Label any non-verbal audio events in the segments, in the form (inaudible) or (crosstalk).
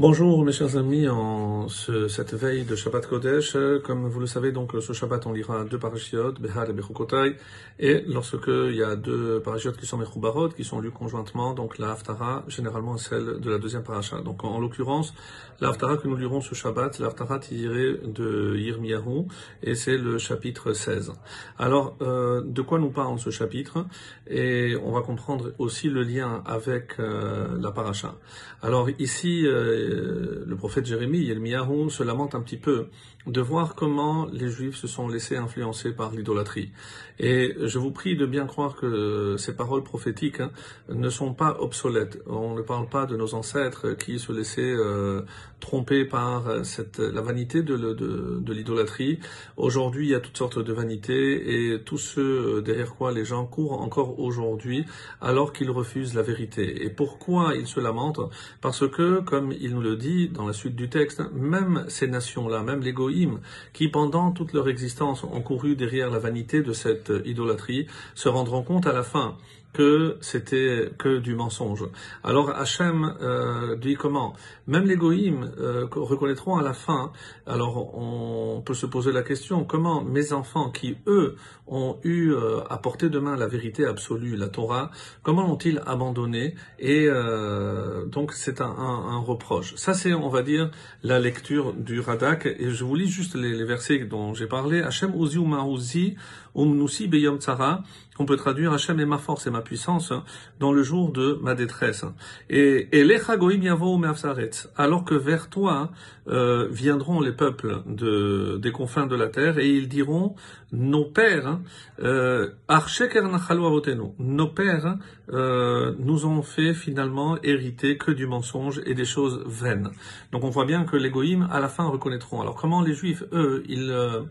Bonjour mes chers amis, en ce- cette veille de Shabbat Kodesh, comme vous le savez, donc ce Shabbat on lira deux parachiotes, Behar et Bechukotai, et lorsque il y a deux parachiotes qui sont Mechubarot, qui sont lus conjointement, donc la Haftara, généralement celle de la deuxième paracha. Donc en, en l'occurrence, la Haftara que nous lirons ce Shabbat, la Haftara tirée de Yirmiyahu, et c'est le chapitre 16. Alors, euh, de quoi nous parle ce chapitre? Et on va comprendre aussi le lien avec euh, la paracha. Alors ici, euh, le prophète Jérémie, Yirmiyahu, se lamente un petit peu de voir comment les Juifs se sont laissés influencer par l'idolâtrie. Et je vous prie de bien croire que ces paroles prophétiques hein, ne sont pas obsolètes. On ne parle pas de nos ancêtres qui se laissaient euh, tromper par cette, la vanité de, l'idolâtrie. Aujourd'hui, il y a toutes sortes de vanités et tous ceux derrière quoi les gens courent encore aujourd'hui alors qu'ils refusent la vérité. Et pourquoi ils se lamentent? Parce que, comme il nous le dit dans la suite du texte, même ces nations-là, même les goïms, qui pendant toute leur existence ont couru derrière la vanité de cette idolâtrie, se rendront compte à la fin que c'était que du mensonge. Alors Hachem euh, dit comment? Même les goïms euh, reconnaîtront à la fin. Alors on peut se poser la question comment mes enfants qui eux ont eu euh, à portée de main la vérité absolue, la Torah, comment l'ont-ils abandonné Et euh, donc c'est un, reproche. Ça c'est on va dire la lecture du Radak et je vous lis juste les, les versets dont j'ai parlé. Hachem uzi uzi umnusi beyom tzara qu'on peut traduire Hachem est ma force et ma puissance hein, dans le jour de ma détresse. Et alors que vers toi euh, viendront les peuples de, des confins de la terre et ils diront nos pères, hein, euh, avotenu, nos pères euh, nous ont fait finalement hériter que du mensonge et des choses vaines. Donc on voit bien que les goïms à la fin reconnaîtront. Alors comment les juifs, eux, ils euh,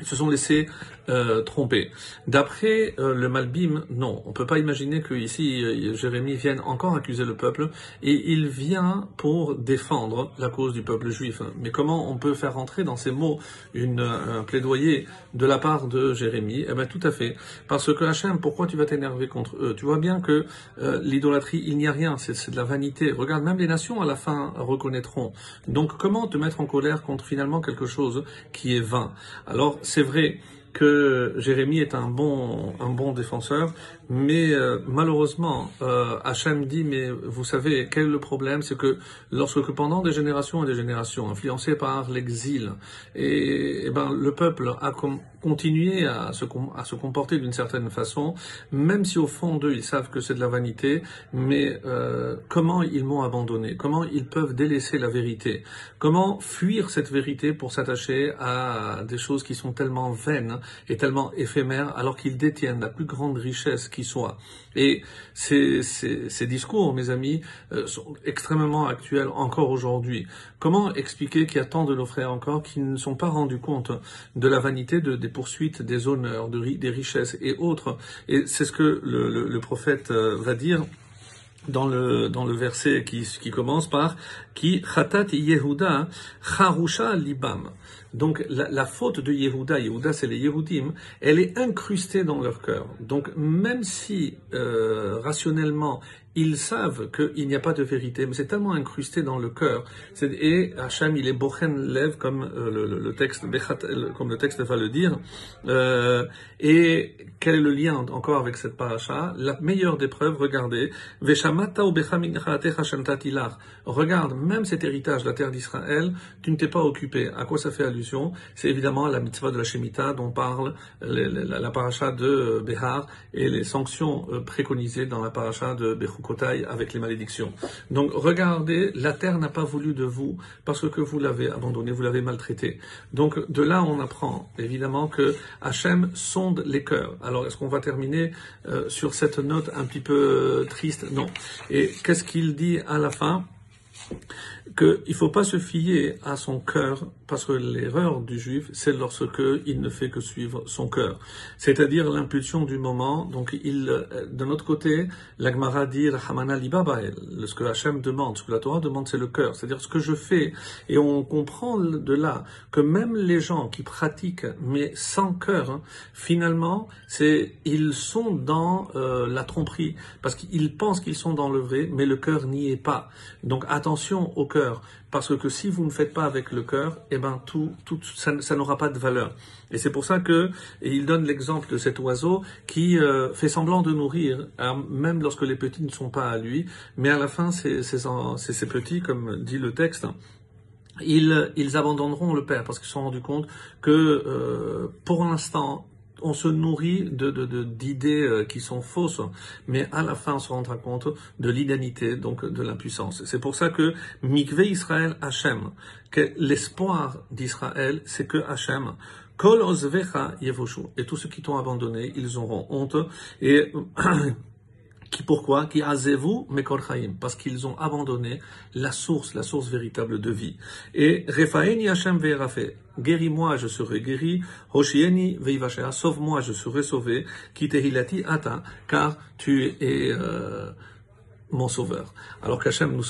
ils se sont laissés euh, tromper. D'après euh, le Malbim, non, on peut pas imaginer que ici euh, Jérémie vienne encore accuser le peuple et il vient pour défendre la cause du peuple juif. Mais comment on peut faire rentrer dans ces mots une, un plaidoyer de la part de Jérémie? Eh bien tout à fait, parce que Hachem, pourquoi tu vas t'énerver contre eux? Tu vois bien que l'idolâtrie, il n'y a rien, c'est de la vanité. Regarde, même les nations à la fin reconnaîtront. Donc comment te mettre en colère contre finalement quelque chose qui est vain? Alors c'est vrai que Jérémie est un bon, défenseur, mais euh, malheureusement, euh, Hachem dit, mais vous savez, quel est le problème? C'est que lorsque pendant des générations et des générations, influencés par l'exil, et, ben, le peuple a com- continué à se, à se comporter d'une certaine façon, même si au fond d'eux, ils savent que c'est de la vanité, mais euh, comment ils m'ont abandonné? Comment ils peuvent délaisser la vérité? Comment fuir cette vérité pour s'attacher à des choses qui sont tellement vaines et tellement éphémères alors qu'ils détiennent la plus grande richesse qui soit? Et ces, ces, discours, mes amis, euh, sont extrêmement actuels encore aujourd'hui. Comment expliquer qu'il y a tant de nos frères encore qui ne sont pas rendus compte de la vanité de, poursuites, des honneurs, de, ri- des richesses et autres Et c'est ce que le, prophète euh, va dire dans le, dans le verset qui, qui commence par qui Khatat Yehuda Charusha Libam. Donc la, la faute de Yehuda, Yehuda c'est les Yehudim, elle est incrustée dans leur cœur. Donc même si euh, rationnellement ils savent qu'il n'y a pas de vérité, mais c'est tellement incrusté dans le cœur. Et Hachem, il est bochen lev, comme euh, le, le- texte, comme le texte va le dire. Euh, et quel est le lien encore avec cette paracha? La meilleure des preuves, regardez. Regarde, même cet héritage, la terre d'Israël, tu ne t'es pas occupé. À quoi ça fait allusion? C'est évidemment la mitzvah de la Shemitah dont parle le- le- la, la paracha de euh, Behar et les sanctions euh, préconisées dans la paracha de Avec les malédictions. Donc regardez, la terre n'a pas voulu de vous parce que vous l'avez abandonné, vous l'avez maltraité. Donc de là on apprend évidemment que Hachem sonde les cœurs. Alors est-ce qu'on va terminer euh, sur cette note un petit peu euh, triste? Non. Et qu'est-ce qu'il dit à la fin? Qu'il ne faut pas se fier à son cœur Parce que l'erreur du juif, c'est lorsque il ne fait que suivre son cœur. C'est-à-dire l'impulsion du moment. Donc, il, euh, de notre côté, l'Agmara dit, Rahamana libabael. Ce que Hachem demande, ce que la Torah demande, c'est le cœur. C'est-à-dire ce que je fais. Et on comprend de là que même les gens qui pratiquent, mais sans cœur, hein, finalement, c'est, ils sont dans euh, la tromperie. Parce qu'ils pensent qu'ils sont dans le vrai, mais le cœur n'y est pas. Donc, attention au cœur. Parce que si vous ne faites pas avec le cœur, eh ben ça, n'aura pas de valeur. Et c'est pour ça que il donne l'exemple de cet oiseau qui euh, fait semblant de nourrir, même lorsque les petits ne sont pas à lui, mais à la fin, ces petits, comme dit le texte, ils, ils abandonneront le Père. Parce qu'ils se sont rendus compte que euh, pour l'instant, on se nourrit de, d'idées euh, qui sont fausses, mais à la fin on se rendra compte de l'inanité, donc de l'impuissance. C'est pour ça que Mikve Israël Hachem, que l'espoir d'Israël, c'est que Hachem, Kol Ozvecha Yevoshu, et tous ceux qui t'ont abandonné, ils auront honte, et (clears throat) Qui, pourquoi? Qui azevu mekor parce qu'ils ont abandonné la source, la source véritable de vie. Et refaeni Hashem ve'erafe, guéris-moi, je serai guéri, hoshieni ve'ivashea, sauve-moi, je serai sauvé, ki tehilati ata, car tu es euh, mon sauveur. Alors qu'Hachem nous